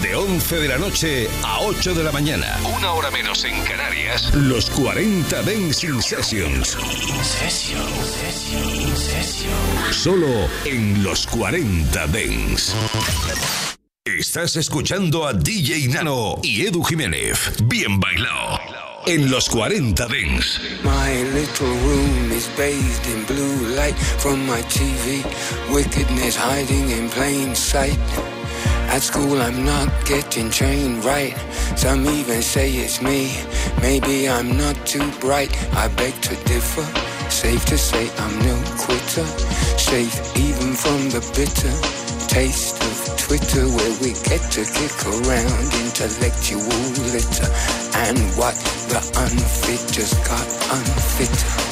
De 11 de la noche a 8 de la mañana. Una hora menos en Canarias. Los 40 Dancing Sessions. Solo en los 40 Dance. Estás escuchando a DJ Nano y Edu Jiménez. Bien bailado. En los 40 Dance. My little room is bathed in blue light from my TV. Wickedness hiding in plain sight. At school I'm not getting trained right. Some even say it's me. Maybe I'm not too bright. I beg to differ. Safe to say I'm no quitter. Safe even from the bitter taste of Twitter where we get to kick around intellectual litter. And what the unfit just got unfitter.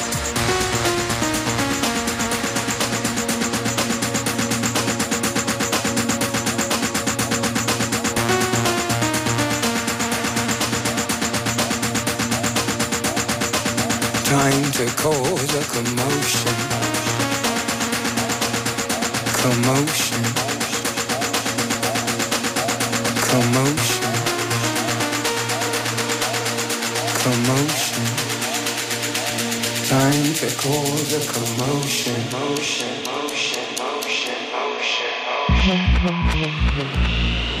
To cause a commotion. Commotion. Commotion. Commotion. Time to cause a commotion. Motion, motion, motion, motion, motion.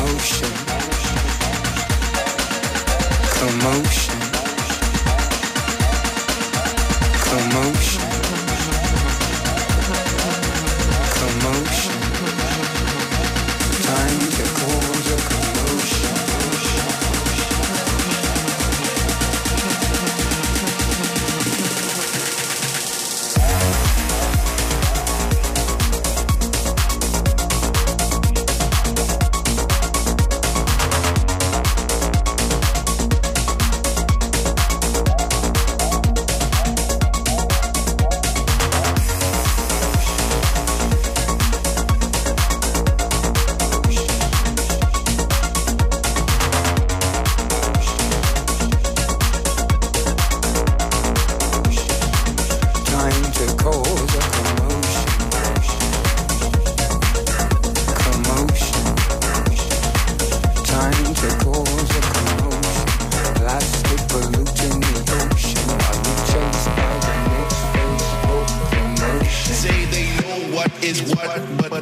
is what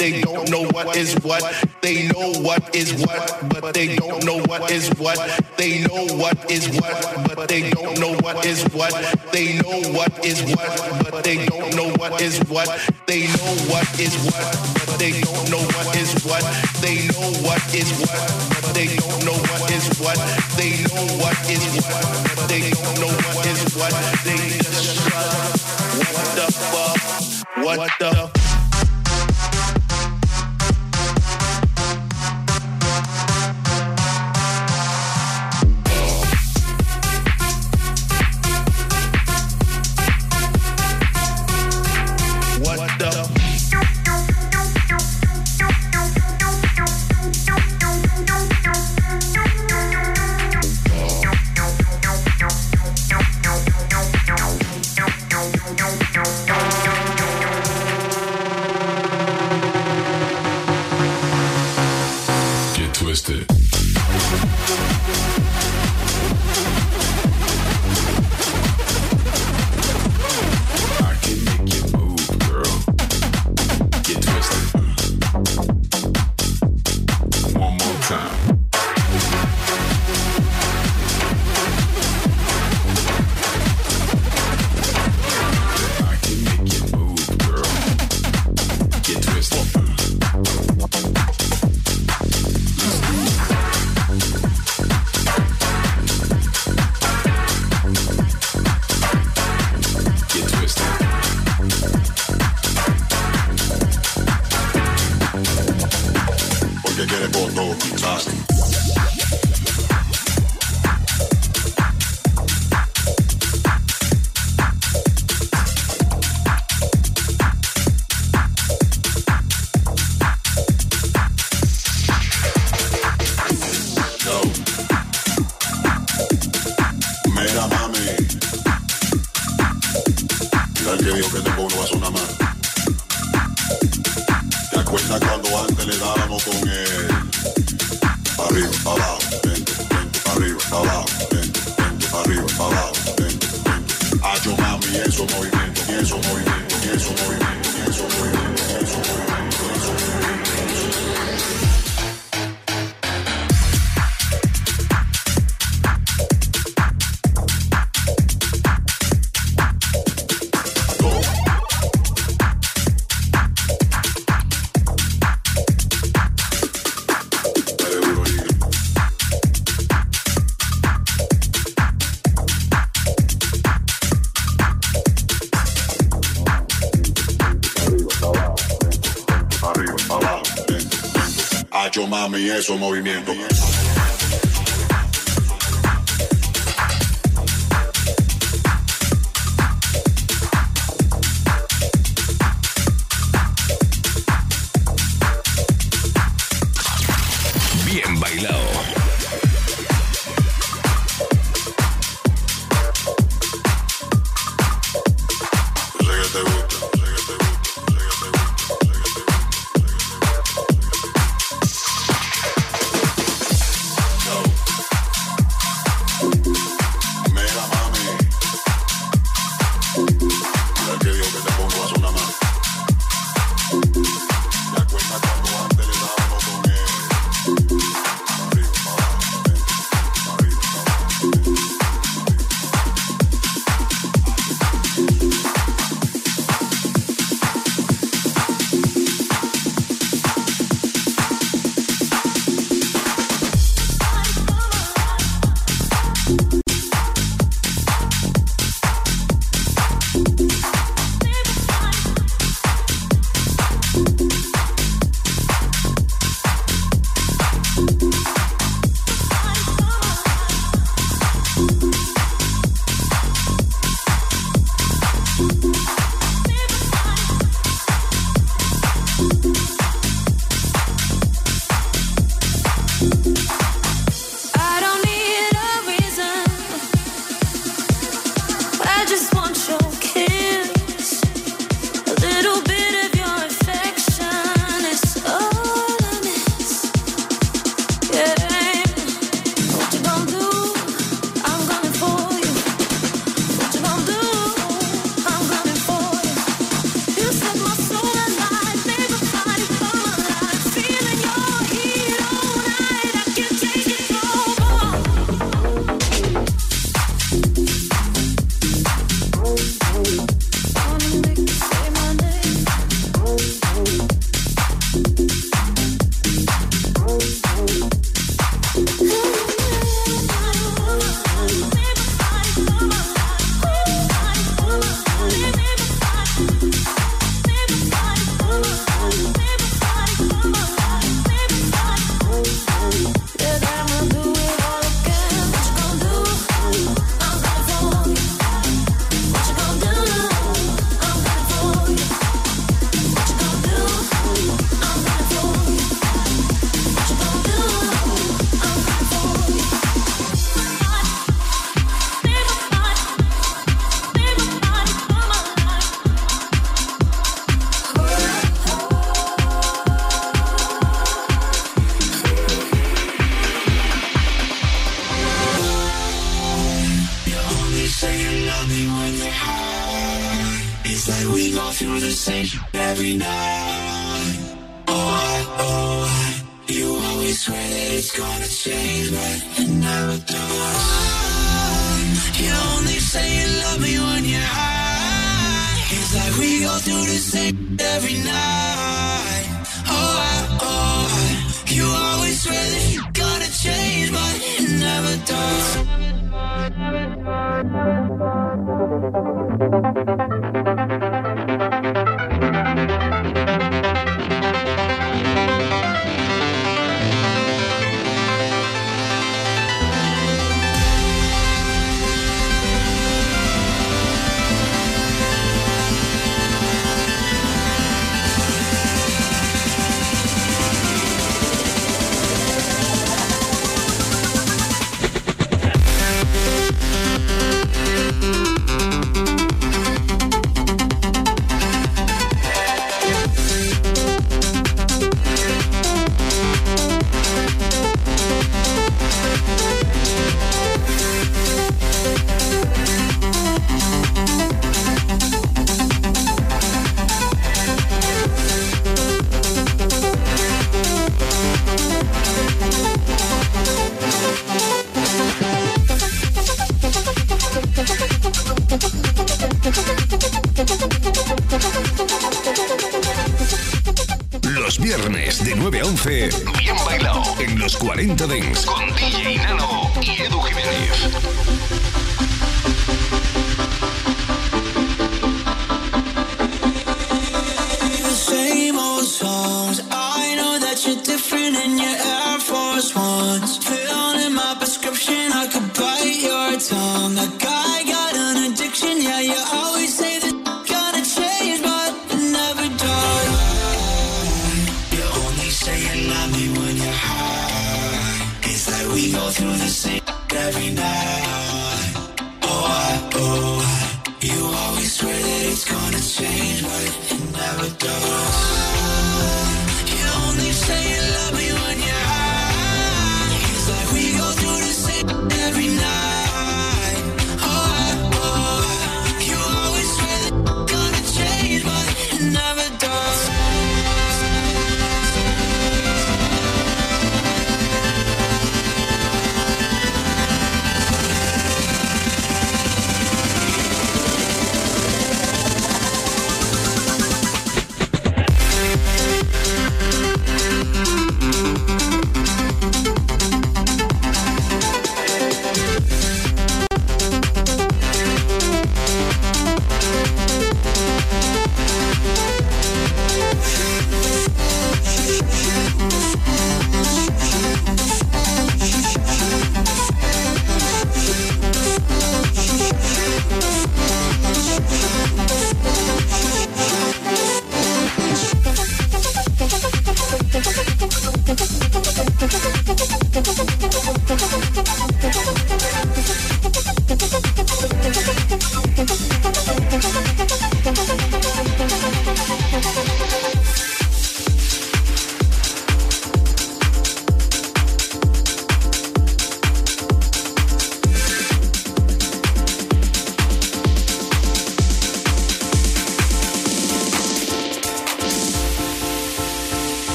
they don't know what is what. They know what is what, but they don't know what is what. They know what is what, but they don't know what is what. They know what is what, but they don't know what is what. They know what is what, but they don't know what is what. They know what is what, but they don't know what is what. They know what is what, but they don't know what is what. They just shut What the fuck? What the y esos movimientos.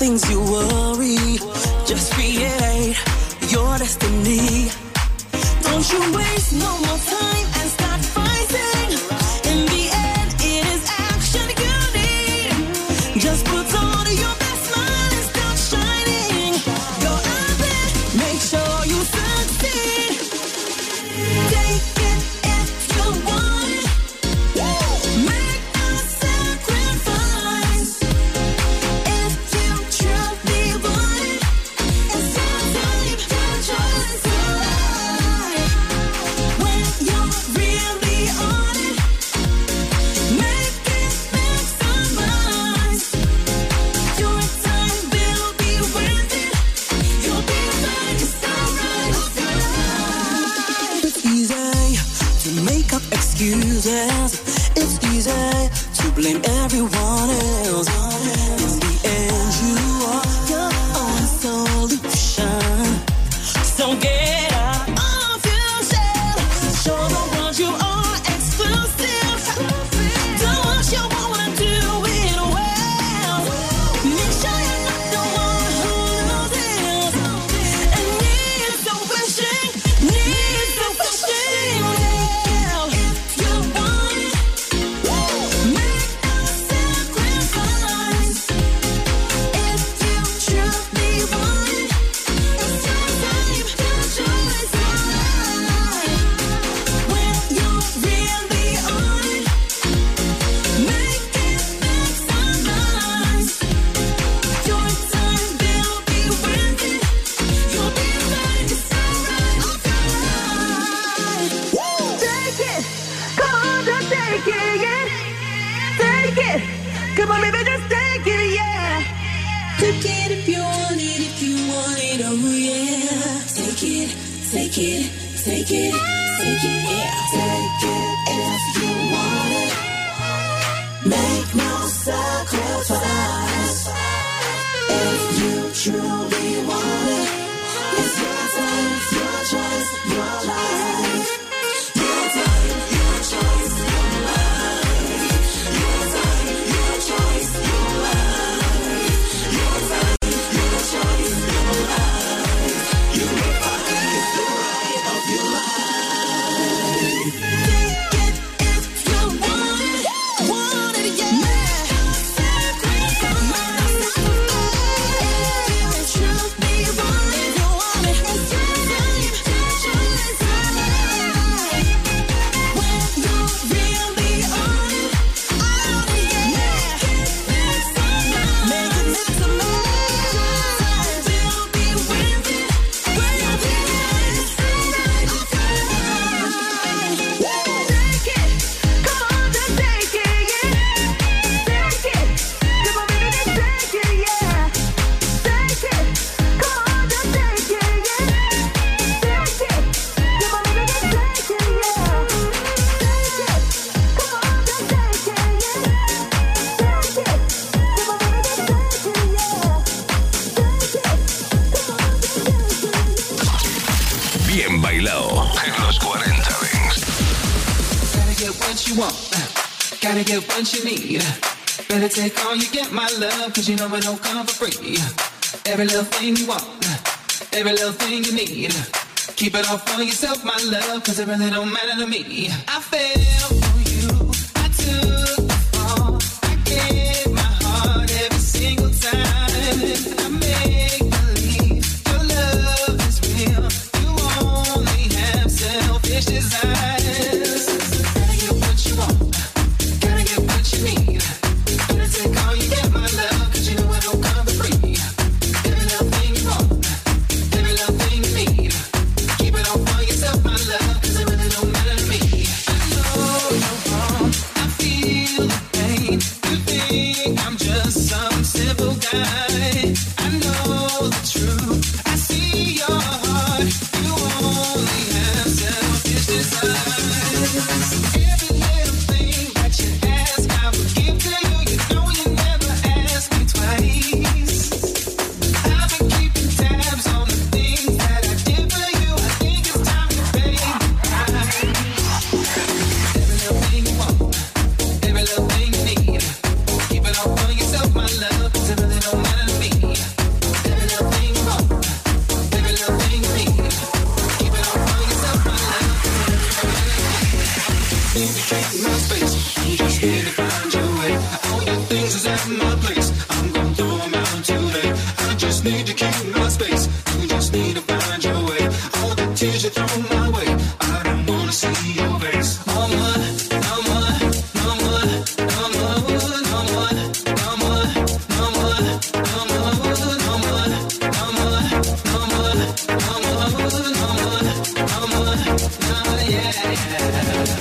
things you worry. Just create your destiny. Don't you waste no more time Take it, take it, take it, yeah. Take it if you want it. Make no sacrifice if you truly. you know it don't come for free. Every little thing you want, every little thing you need. Keep it all for yourself, my love, cause it really don't matter to me. I feel.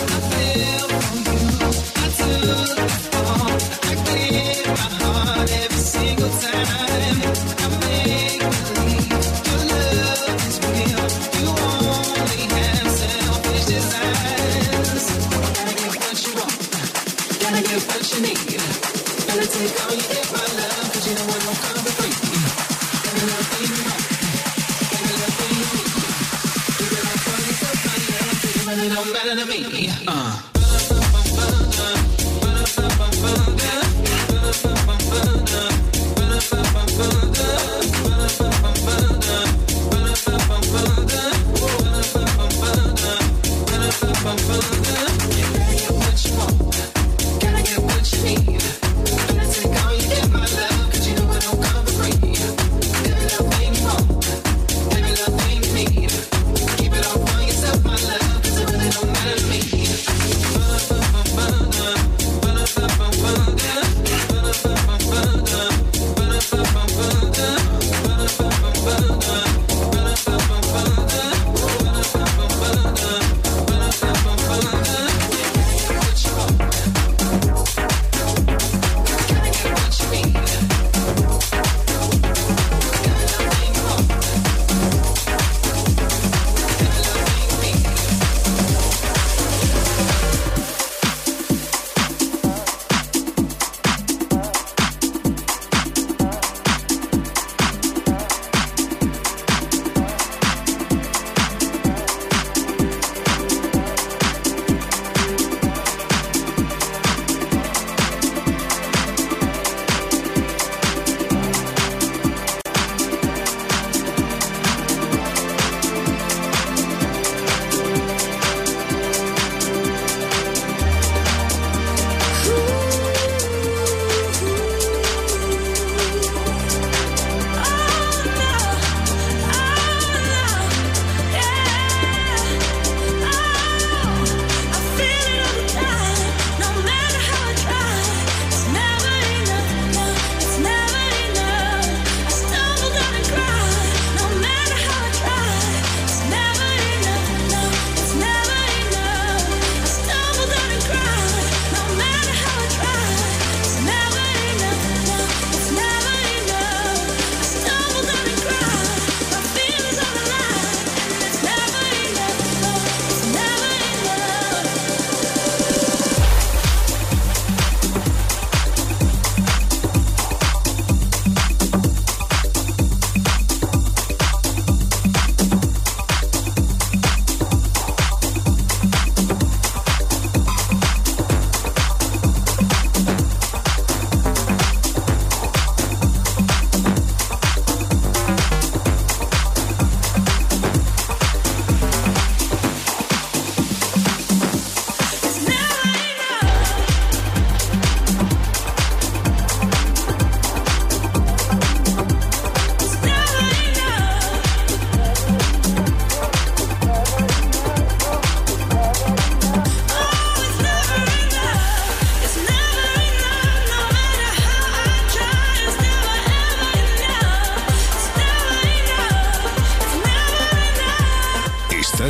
I feel for you.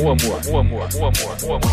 amor, amor, amor, amor, amor, amor, amor.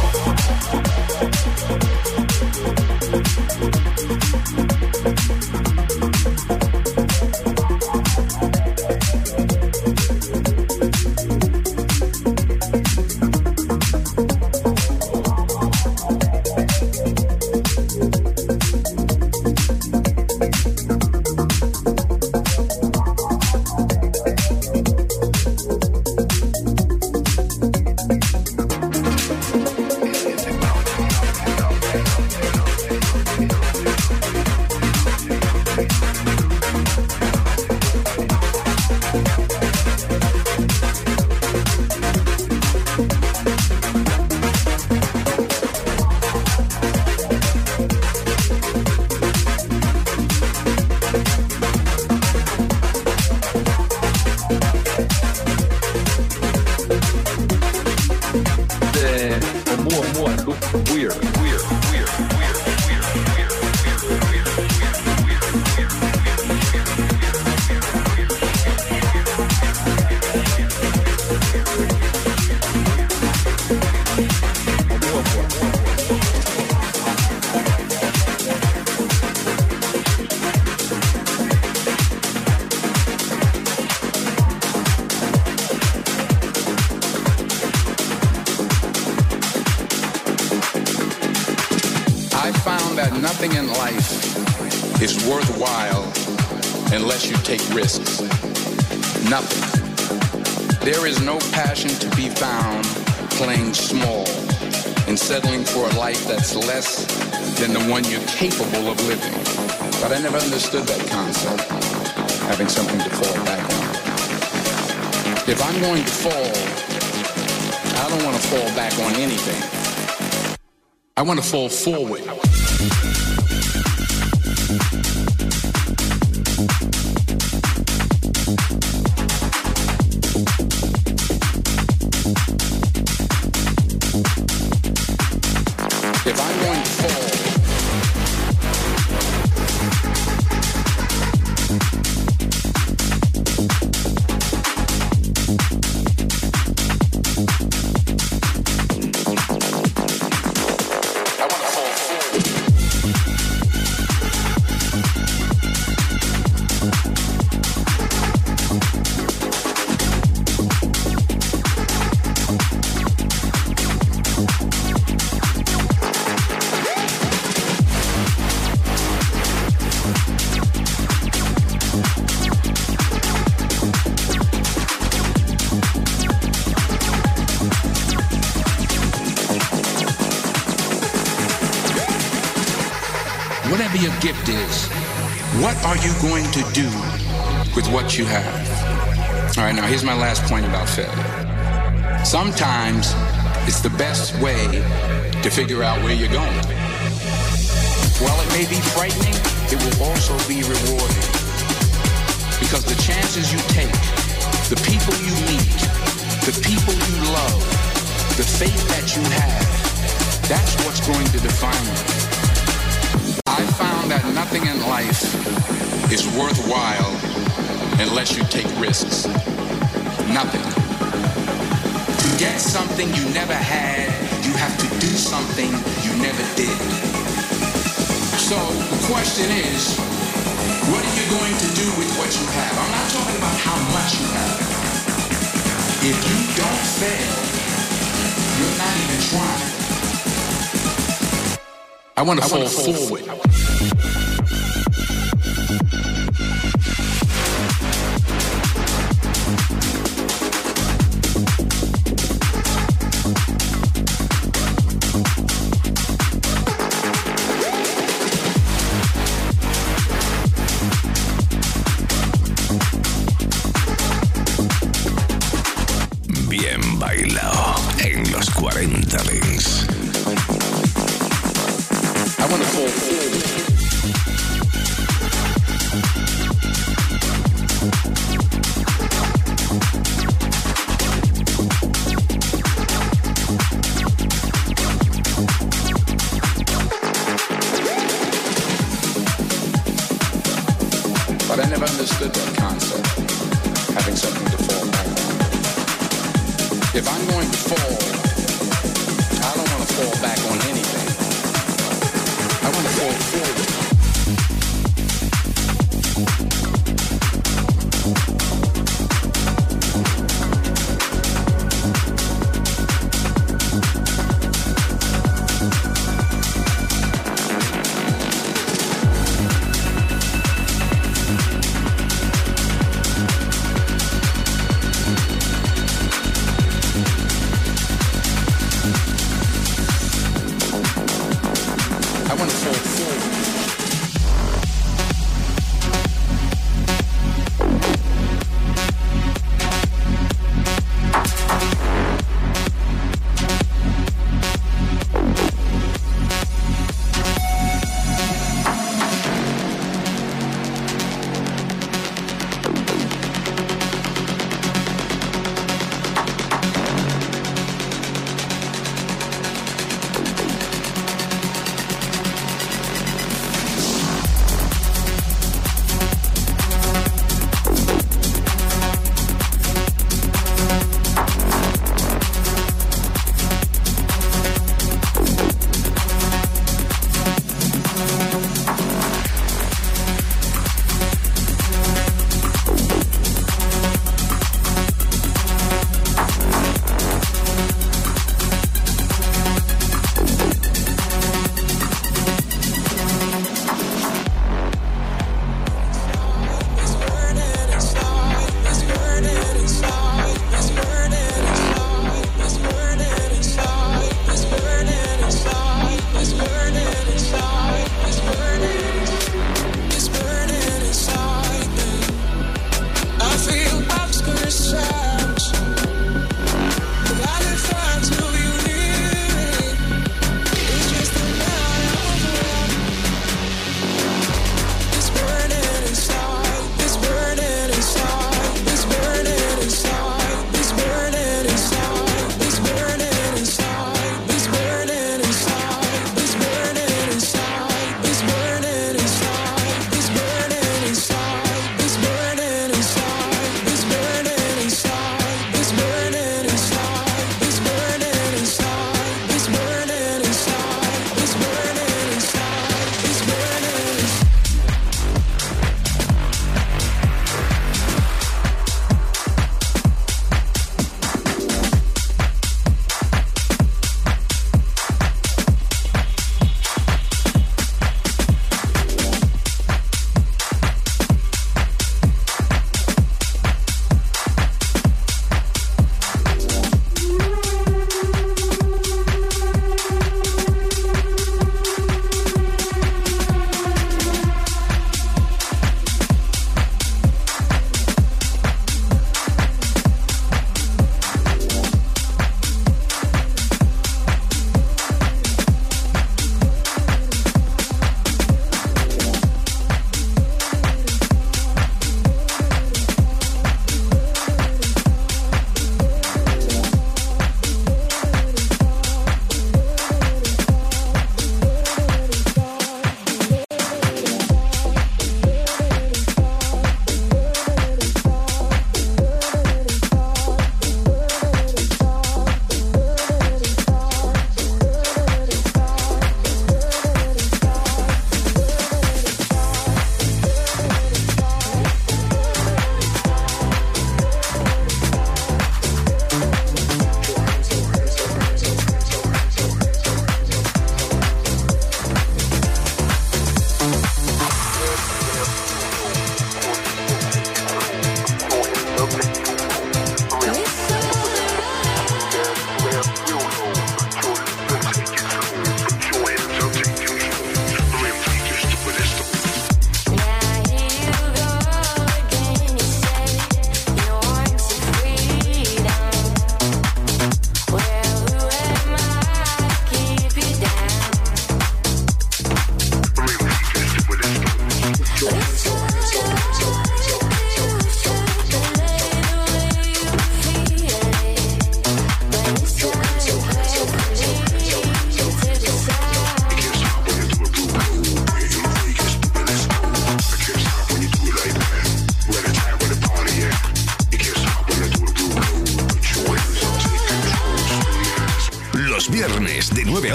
Settling for a life that's less than the one you're capable of living. But I never understood that concept, having something to fall back on. If I'm going to fall, I don't want to fall back on anything. I want to fall forward. Gift is, what are you going to do with what you have? All right, now here's my last point about failure. Sometimes it's the best way to figure out where you're going. While it may be frightening, it will also be rewarding. Because the chances you take, the people you meet, the people you love, the faith that you have, that's what's going to define you. Found that nothing in life is worthwhile unless you take risks. Nothing. To get something you never had, you have to do something you never did. So the question is, what are you going to do with what you have? I'm not talking about how much you have. If you don't fail, you're not even trying. I want to fall forward. Bien Never understood that concept, having something to fall back on. If I'm going to fall, I don't want to fall back on anything. I want to fall forward.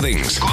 things.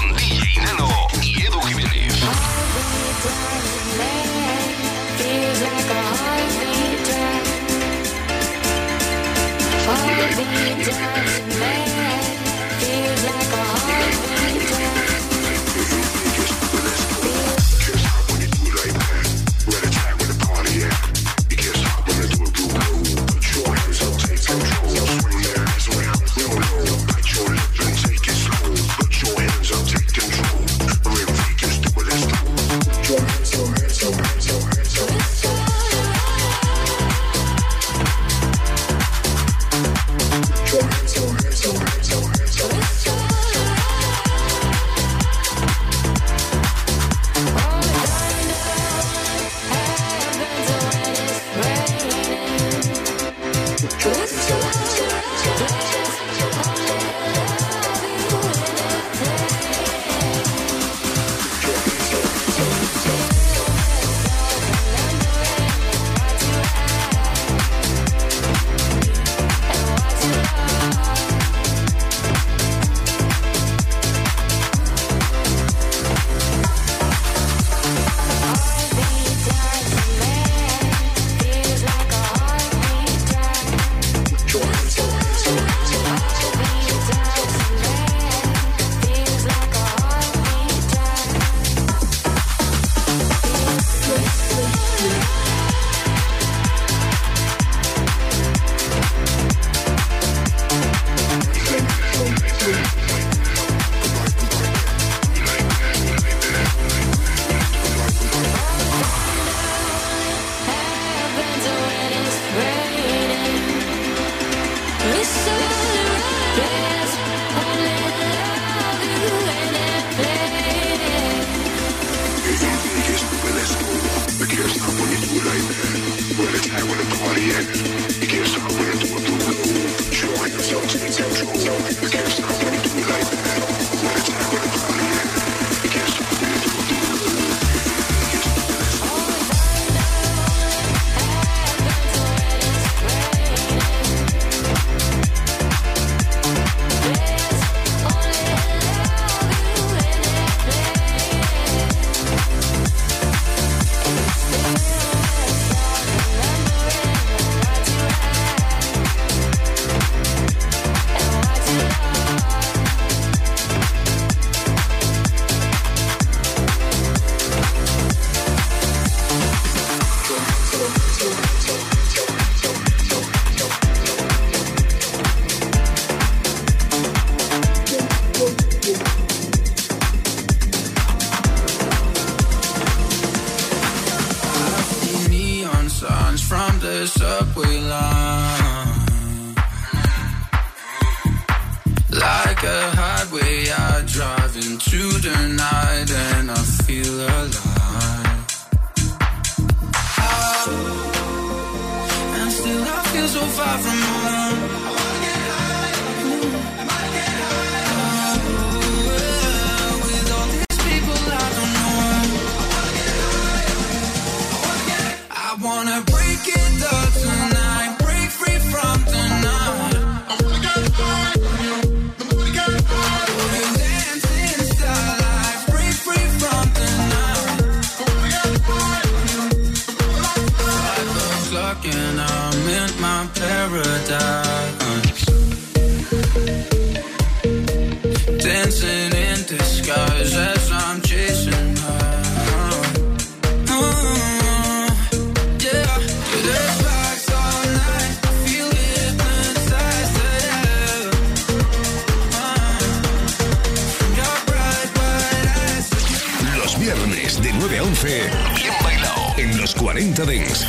Maarten Dings.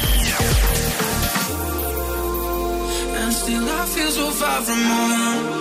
And still I feel so far from home.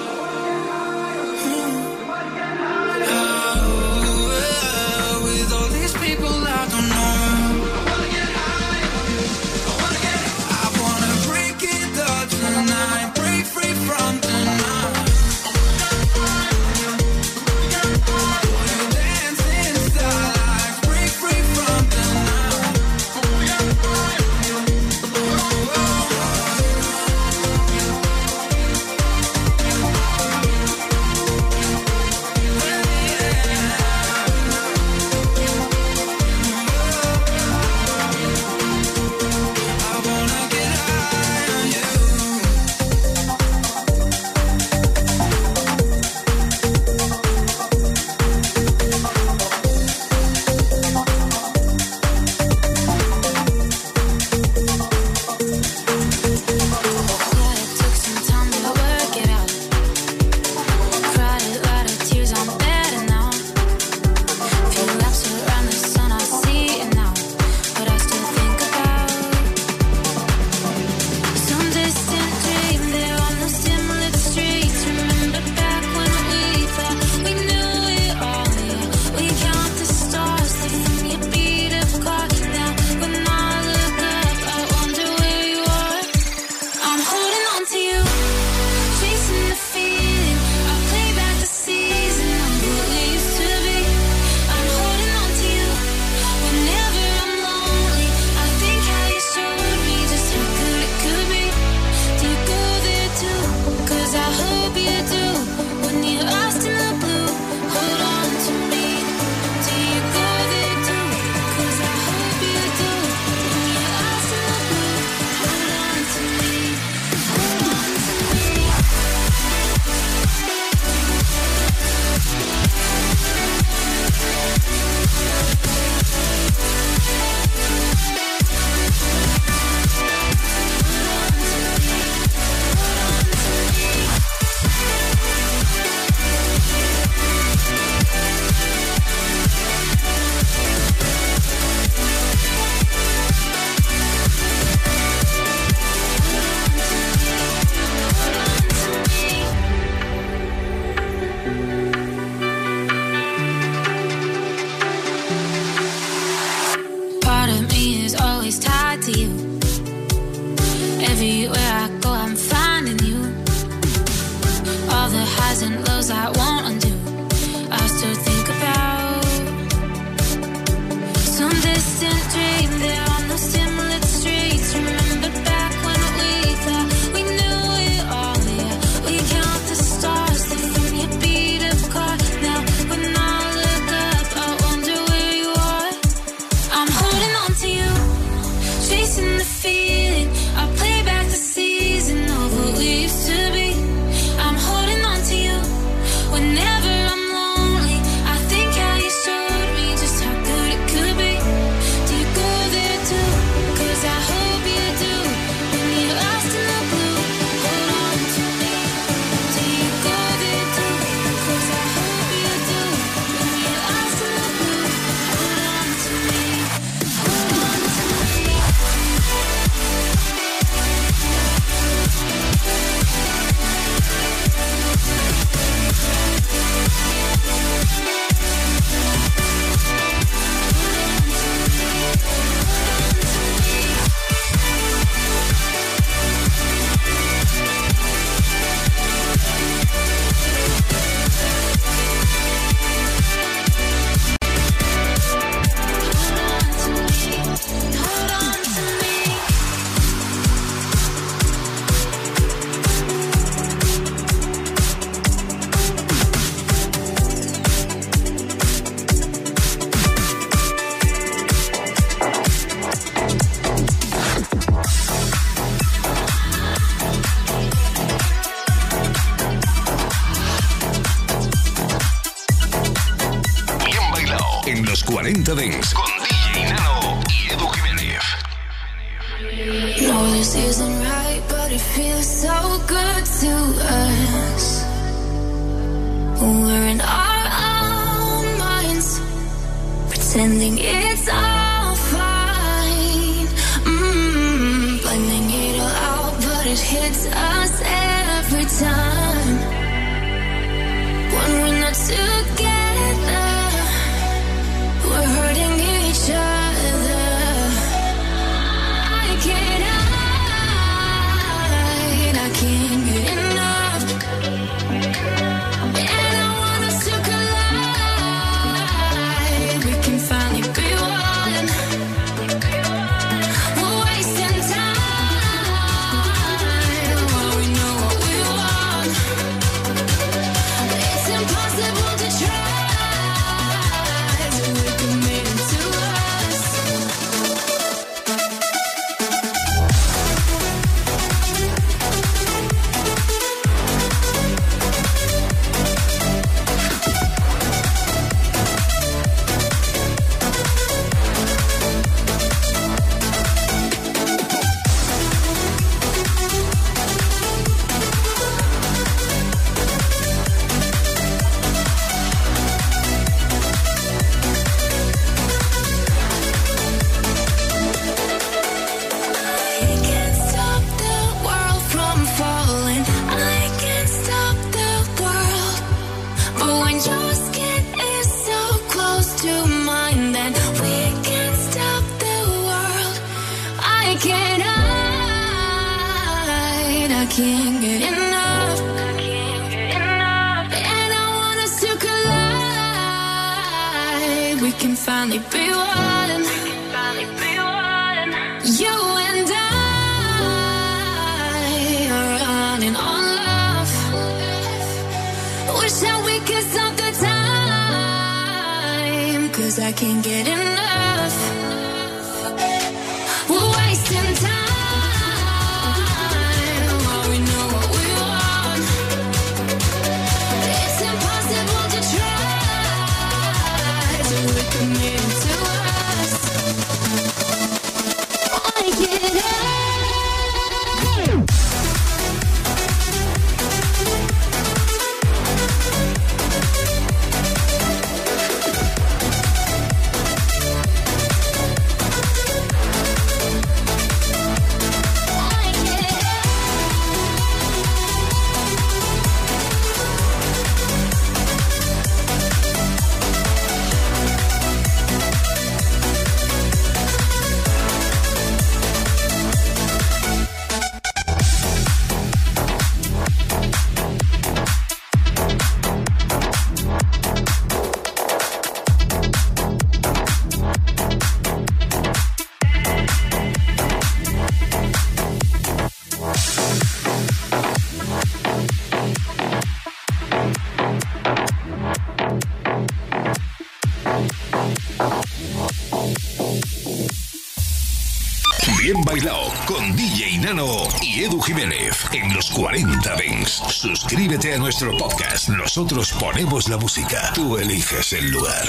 Edu Jiménez en los 40 Dents. Suscríbete a nuestro podcast. Nosotros ponemos la música. Tú eliges el lugar.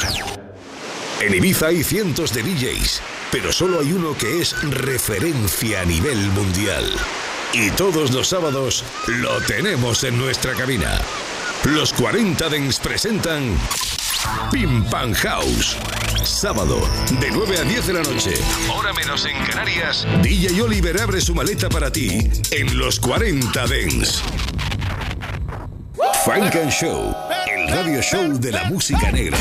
En Ibiza hay cientos de DJs, pero solo hay uno que es referencia a nivel mundial. Y todos los sábados lo tenemos en nuestra cabina. Los 40 Dents presentan Pim Pam House. Sábado, de 9 a 10 de la noche. Hora menos en Canarias. DJ Oliver abre su maleta para ti en los 40 Dents. Funk and Show, el radio show de la música negra.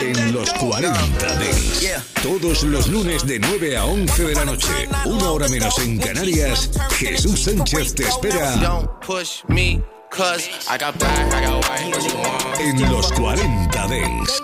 En los 40 Dents. Todos los lunes de 9 a 11 de la noche. Una hora menos en Canarias. Jesús Sánchez te espera Don't push me, cause I got black, I got white, what you want? en los 40 Dents.